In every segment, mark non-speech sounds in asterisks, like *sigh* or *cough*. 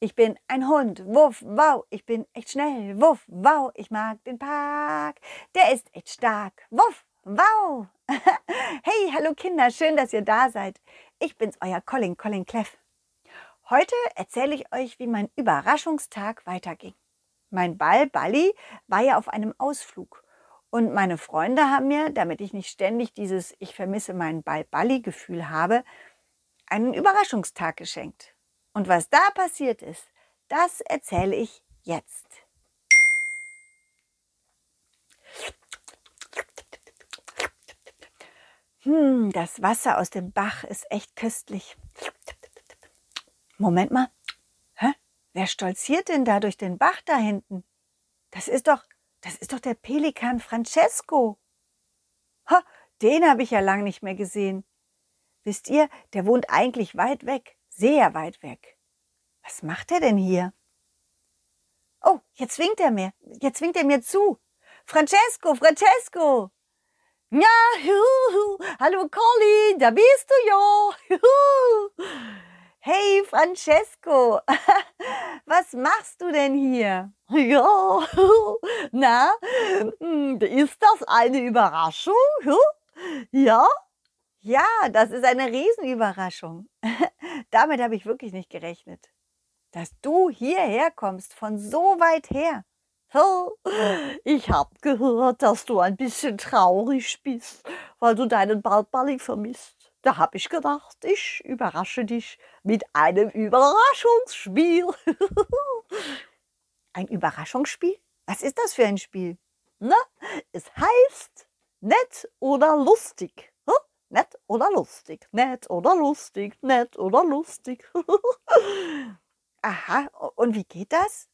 Ich bin ein Hund. Wuff, wow. Ich bin echt schnell. Wuff, wow. Ich mag den Park. Der ist echt stark. Wuff, wow. *laughs* hey, hallo Kinder. Schön, dass ihr da seid. Ich bin's, euer Colin, Colin Cleff. Heute erzähle ich euch, wie mein Überraschungstag weiterging. Mein Ball Balli war ja auf einem Ausflug. Und meine Freunde haben mir, damit ich nicht ständig dieses Ich vermisse meinen Ball Balli Gefühl habe, einen Überraschungstag geschenkt. Und was da passiert ist, das erzähle ich jetzt. Hm, das Wasser aus dem Bach ist echt köstlich. Moment mal. Hä? Wer stolziert denn da durch den Bach da hinten? Das ist doch, das ist doch der Pelikan Francesco. Ha, den habe ich ja lang nicht mehr gesehen. Wisst ihr, der wohnt eigentlich weit weg sehr weit weg. Was macht er denn hier? Oh, jetzt winkt er mir. Jetzt winkt er mir zu. Francesco, Francesco. Ja, juhu. hallo Colin, da bist du ja. Juhu. Hey Francesco, *laughs* was machst du denn hier? Ja, na, hm, ist das eine Überraschung? Ja, ja, das ist eine Riesenüberraschung. *laughs* Damit habe ich wirklich nicht gerechnet. Dass du hierher kommst, von so weit her. *laughs* Ich habe gehört, dass du ein bisschen traurig bist, weil du deinen Baldballi vermisst. Da habe ich gedacht, ich überrasche dich mit einem Überraschungsspiel. *laughs* Ein Überraschungsspiel? Was ist das für ein Spiel? Na, es heißt nett oder lustig. Nett oder lustig, nett oder lustig, nett oder lustig. *laughs* Aha, und wie geht das?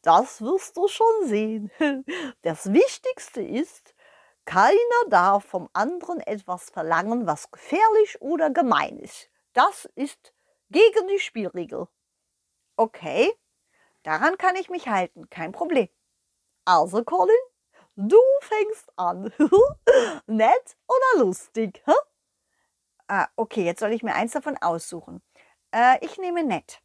Das wirst du schon sehen. *laughs* Das Wichtigste ist, keiner darf vom anderen etwas verlangen, was gefährlich oder gemein ist. Das ist gegen die Spielregel. Okay, daran kann ich mich halten, kein Problem. Also, Colin, Du fängst an. *laughs* Nett oder lustig? Ah, okay, jetzt soll ich mir eins davon aussuchen. Äh, ich nehme nett.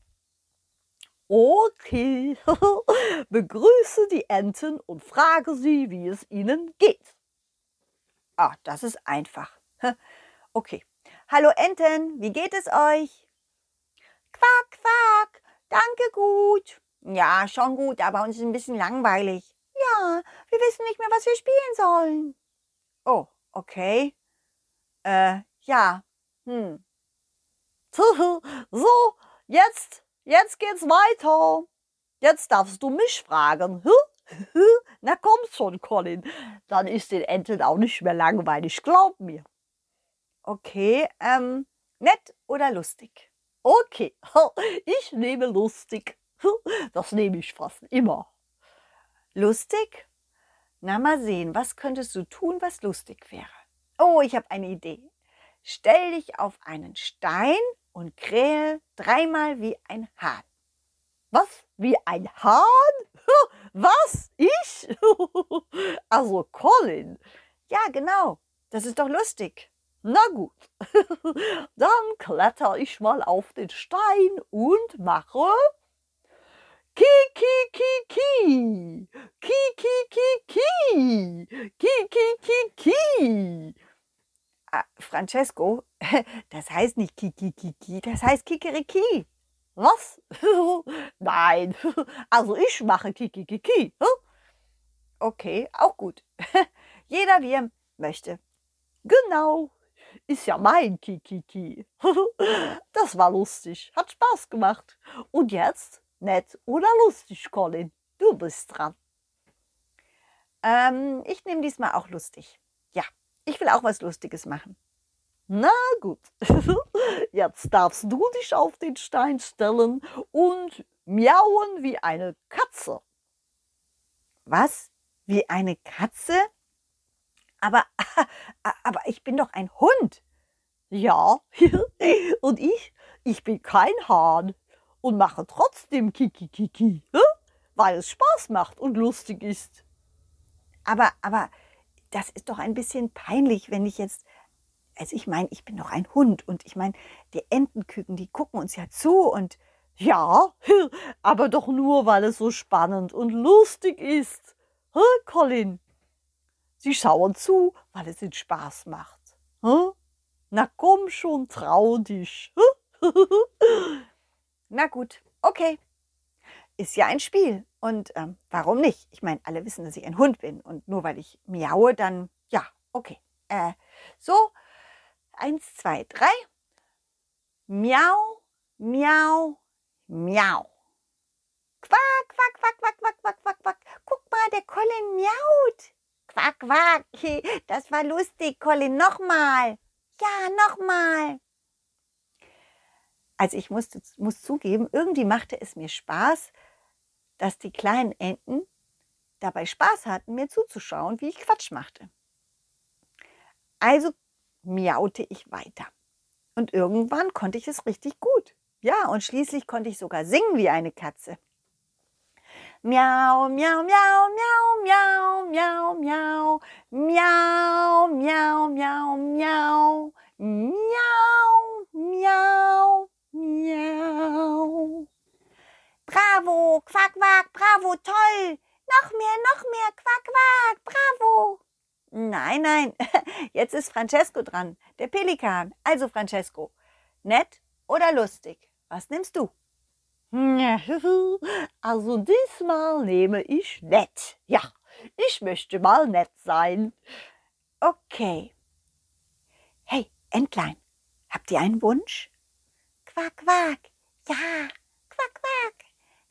Okay. *laughs* Begrüße die Enten und frage sie, wie es ihnen geht. Ah, das ist einfach. Okay. Hallo Enten, wie geht es euch? Quack, quack. Danke gut. Ja, schon gut, aber uns ist ein bisschen langweilig. Ja, wir wissen nicht mehr, was wir spielen sollen. Oh, okay. Äh, ja. Hm. So, jetzt, jetzt geht's weiter. Jetzt darfst du mich fragen. Na komm schon, Colin. Dann ist den Enten auch nicht mehr langweilig, glaub mir. Okay, ähm, nett oder lustig? Okay, *laughs* ich nehme lustig. Das nehme ich fast immer. Lustig? Na mal sehen, was könntest du tun, was lustig wäre? Oh, ich habe eine Idee. Stell dich auf einen Stein und krähe dreimal wie ein Hahn. Was? Wie ein Hahn? *laughs* Was? Ich? *laughs* Also Colin. Ja, genau. Das ist doch lustig. Na gut. *laughs* Dann kletter ich mal auf den Stein und mache Ki, ki, ki, ki. Ki, ki, ki, ki. Ki, ki, ki, ki. Ah, Francesco, *laughs* das heißt nicht ki, ki, ki, ki, das heißt kikeriki. Was? *laughs* Nein, *laughs* also ich mache Kikikiki. Okay, auch gut. Jeder wie er möchte. Genau, ist ja mein Kikiki. Das war lustig, hat Spaß gemacht. Und jetzt Nett oder lustig, Colin? Du bist dran. Ähm, ich nehme diesmal auch lustig. Ja, ich will auch was Lustiges machen. Na gut, *laughs* jetzt darfst du dich auf den Stein stellen und miauen wie eine Katze. Was? Wie eine Katze? Aber, *laughs* aber ich bin doch ein Hund. Ja, *laughs* und ich, ich bin kein Hahn und mache trotzdem Kiki-Kiki, weil es Spaß macht und lustig ist. Aber, aber das ist doch ein bisschen peinlich, wenn ich jetzt, also ich meine, ich bin doch ein Hund und ich meine, die Entenküken, die gucken uns ja zu und Ja, *laughs* aber doch nur, weil es so spannend und lustig ist. Hä, Colin? Sie schauen zu, weil es ihnen Spaß macht. Hä? Na komm schon, trau dich. *laughs* Na gut, okay. Ist ja ein Spiel. Und ähm, warum nicht? Ich meine, alle wissen, dass ich ein Hund bin. Und nur weil ich miaue, dann ja, okay. Äh, so, eins, zwei, drei. Miau, miau, miau. Quack, quack, quack, quack, quack, quack, quack, quack. Guck mal, der Colin miaut. Quack, quack. *laughs* Das war lustig, Colin. Nochmal. Ja, nochmal. Also ich musste, muss zugeben, irgendwie machte es mir Spaß, dass die kleinen Enten dabei Spaß hatten, mir zuzuschauen, wie ich Quatsch machte. Also miaute ich weiter. Und irgendwann konnte ich es richtig gut. Ja, und schließlich konnte ich sogar singen wie eine Katze. Miau, miau, miau, miau, miau, miau, miau, miau, miau, miau, miau, miau, miau, Bravo, quack, quack, bravo, toll. Noch mehr, noch mehr, quack, quack, bravo. Nein, nein, *laughs* jetzt ist Francesco dran, der Pelikan. Also Francesco, nett oder lustig? Was nimmst du? *laughs* Also diesmal nehme ich nett. Ja, ich möchte mal nett sein. Okay. Hey, Entlein, habt ihr einen Wunsch? Quack, quack. Ja.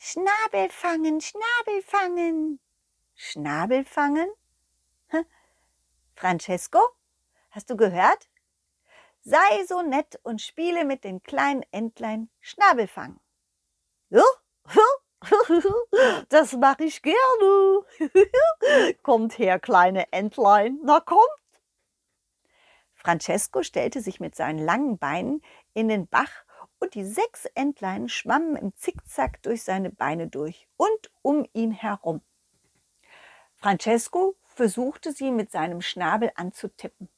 Schnabel fangen, Schnabel fangen. Schnabel fangen? Francesco, hast du gehört? Sei so nett und spiele mit den kleinen Entlein Schnabelfang. Ja, *laughs* das mache ich gerne. *laughs* kommt her, kleine Entlein, na kommt. Francesco stellte sich mit seinen langen Beinen in den Bach und die sechs Entlein schwammen im Zickzack durch seine Beine durch und um ihn herum. Francesco versuchte sie mit seinem Schnabel anzutippen.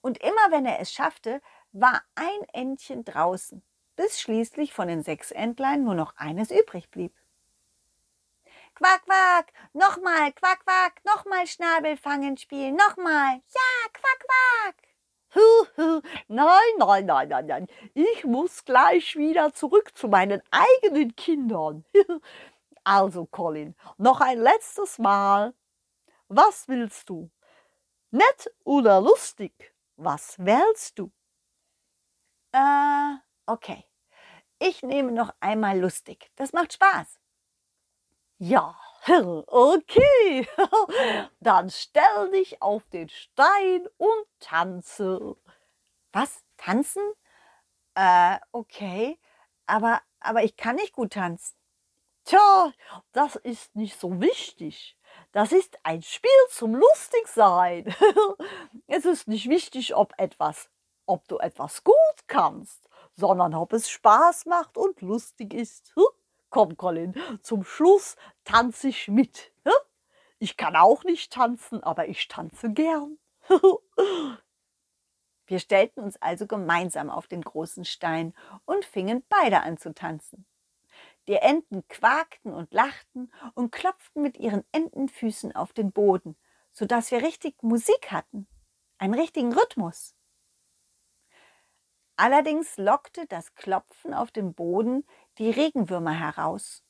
Und immer wenn er es schaffte, war ein Entchen draußen, bis schließlich von den sechs Entlein nur noch eines übrig blieb. Quack, quack, nochmal, quack, quack, nochmal Schnabel fangen spielen, nochmal, ja, quack, quack. Nein, nein, nein, nein, nein. Ich muss gleich wieder zurück zu meinen eigenen Kindern. *laughs* Also, Colin, noch ein letztes Mal. Was willst du? Nett oder lustig? Was wählst du? Äh, okay. Ich nehme noch einmal lustig. Das macht Spaß. Ja, okay. *laughs* Dann stell dich auf den Stein und tanze. Was? Tanzen? Äh, okay. Aber, aber ich kann nicht gut tanzen. Tja, das ist nicht so wichtig. Das ist ein Spiel zum Lustigsein. *laughs* es ist nicht wichtig, ob etwas, ob du etwas gut kannst, sondern ob es Spaß macht und lustig ist. Komm, Colin, zum Schluss tanze ich mit. Ich kann auch nicht tanzen, aber ich tanze gern. *laughs* Wir stellten uns also gemeinsam auf den großen Stein und fingen beide an zu tanzen. Die Enten quakten und lachten und klopften mit ihren Entenfüßen auf den Boden, so dass wir richtig Musik hatten, einen richtigen Rhythmus. Allerdings lockte das Klopfen auf dem Boden die Regenwürmer heraus.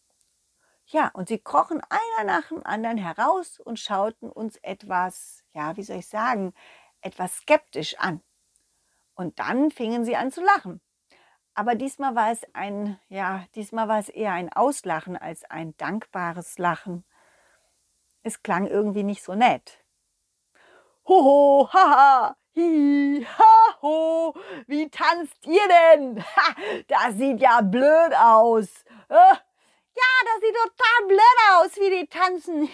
Ja, und sie krochen einer nach dem anderen heraus und schauten uns etwas, ja, wie soll ich sagen, etwas skeptisch an. Und dann fingen sie an zu lachen. Aber diesmal war es ein, ja, diesmal war es eher ein Auslachen als ein dankbares Lachen. Es klang irgendwie nicht so nett. Hoho, haha, hi, ha, ho, wie tanzt ihr denn? Ha, das sieht ja blöd aus. Äh, ja, das sieht total blöd aus, wie die tanzen.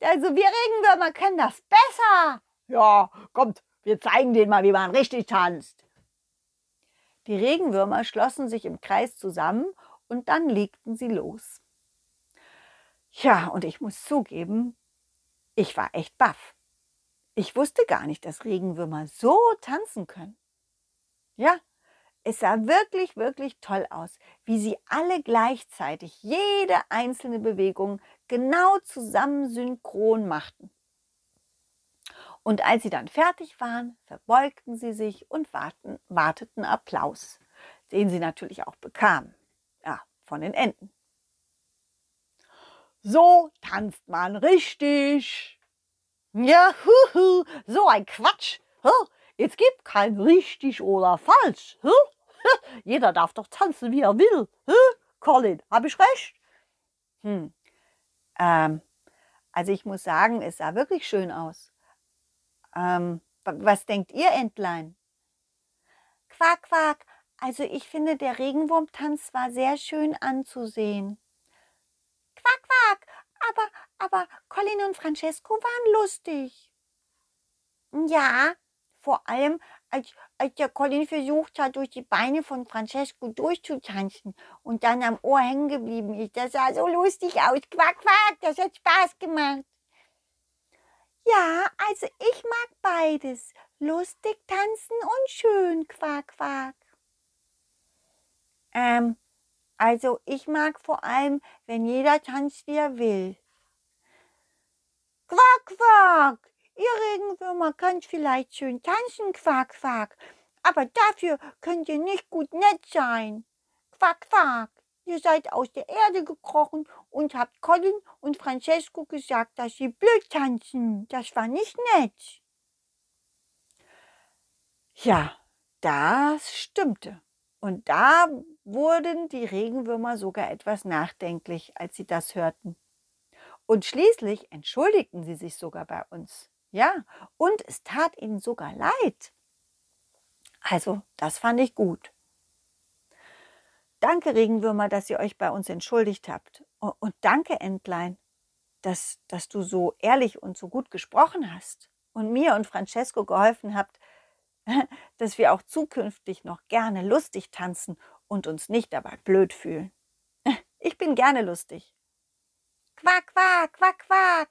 Also wir Regenwürmer können das besser. Ja, kommt, wir zeigen denen mal, wie man richtig tanzt. Die Regenwürmer schlossen sich im Kreis zusammen und dann legten sie los. Ja, und ich muss zugeben, ich war echt baff. Ich wusste gar nicht, dass Regenwürmer so tanzen können. Ja, Es sah wirklich, wirklich toll aus, wie sie alle gleichzeitig jede einzelne Bewegung genau zusammen synchron machten. Und als sie dann fertig waren, verbeugten sie sich und warten, warteten Applaus, den sie natürlich auch bekamen. Ja, von den Enten. So tanzt man richtig. Ja, huhu, so ein Quatsch. Jetzt gibt kein richtig oder falsch. *laughs* Jeder darf doch tanzen, wie er will. Colin, habe ich recht? Hm. Ähm, also ich muss sagen, es sah wirklich schön aus. Ähm, was denkt ihr, Entlein? Quack, quack. Also ich finde, der Regenwurmtanz war sehr schön anzusehen. Aber Colin und Francesco waren lustig. Ja, vor allem als, als der Colin versucht hat, durch die Beine von Francesco durchzutanzen und dann am Ohr hängen geblieben ist. Das sah so lustig aus. Quack, quack, das hat Spaß gemacht. Ja, also ich mag beides. Lustig tanzen und schön, quack, quack. Ähm, also ich mag vor allem, wenn jeder tanzt, wie er will. Quack, quack. Ihr Regenwürmer könnt vielleicht schön tanzen, quack, quack. Aber dafür könnt ihr nicht gut nett sein. Quack, quack. Ihr seid aus der Erde gekrochen und habt Colin und Francesco gesagt, dass sie blöd tanzen. Das war nicht nett. Ja, das stimmte. Und da wurden die Regenwürmer sogar etwas nachdenklich, als sie das hörten. Und schließlich entschuldigten sie sich sogar bei uns. Ja, und es tat ihnen sogar leid. Also, das fand ich gut. Danke, Regenwürmer, dass ihr euch bei uns entschuldigt habt. Und danke, Entlein, dass, dass du so ehrlich und so gut gesprochen hast und mir und Francesco geholfen habt, *laughs* dass wir auch zukünftig noch gerne lustig tanzen und uns nicht dabei blöd fühlen. Ich bin gerne lustig. Quack, quack, quack, quack.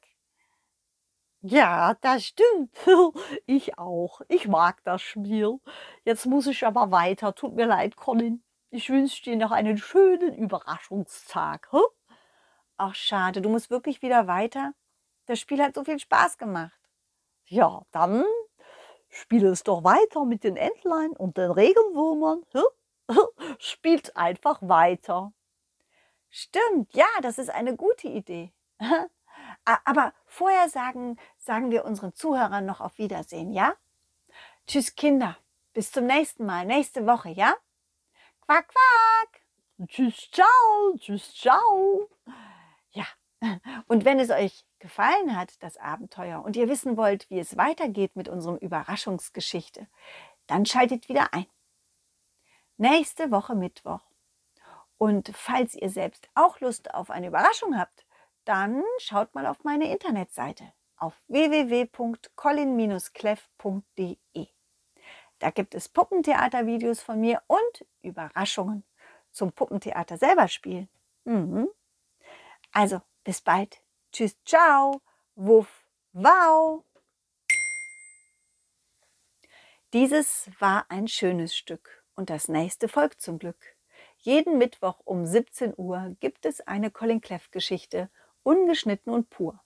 Ja, das stimmt. *laughs* Ich auch. Ich mag das Spiel. Jetzt muss ich aber weiter. Tut mir leid, Colin. Ich wünsche dir noch einen schönen Überraschungstag. Hm? Ach, schade, du musst wirklich wieder weiter. Das Spiel hat so viel Spaß gemacht. Ja, dann spiel es doch weiter mit den Entlein und den Regenwürmern. Hm? *laughs* Spielt einfach weiter. Stimmt, ja, das ist eine gute Idee. *laughs* Aber vorher sagen, sagen wir unseren Zuhörern noch auf Wiedersehen, ja? Tschüss, Kinder. Bis zum nächsten Mal, nächste Woche, ja? Quack, quack. Tschüss, ciao, tschüss, ciao. Ja, *laughs* und wenn es euch gefallen hat, das Abenteuer, und ihr wissen wollt, wie es weitergeht mit unserem Überraschungsgeschichte, dann schaltet wieder ein. Nächste Woche Mittwoch. Und falls ihr selbst auch Lust auf eine Überraschung habt, dann schaut mal auf meine Internetseite auf www.colin-cleff.de. Da gibt es Puppentheatervideos von mir und Überraschungen zum Puppentheater selber spielen. Mhm. Also, bis bald. Tschüss, ciao, wuff, wow. Dieses war ein schönes Stück und das nächste folgt zum Glück. Jeden Mittwoch um 17 Uhr gibt es eine Colin Cleff Geschichte, ungeschnitten und pur.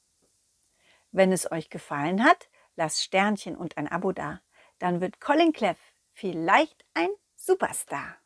Wenn es euch gefallen hat, lasst Sternchen und ein Abo da dann wird Colin Cleff vielleicht ein Superstar.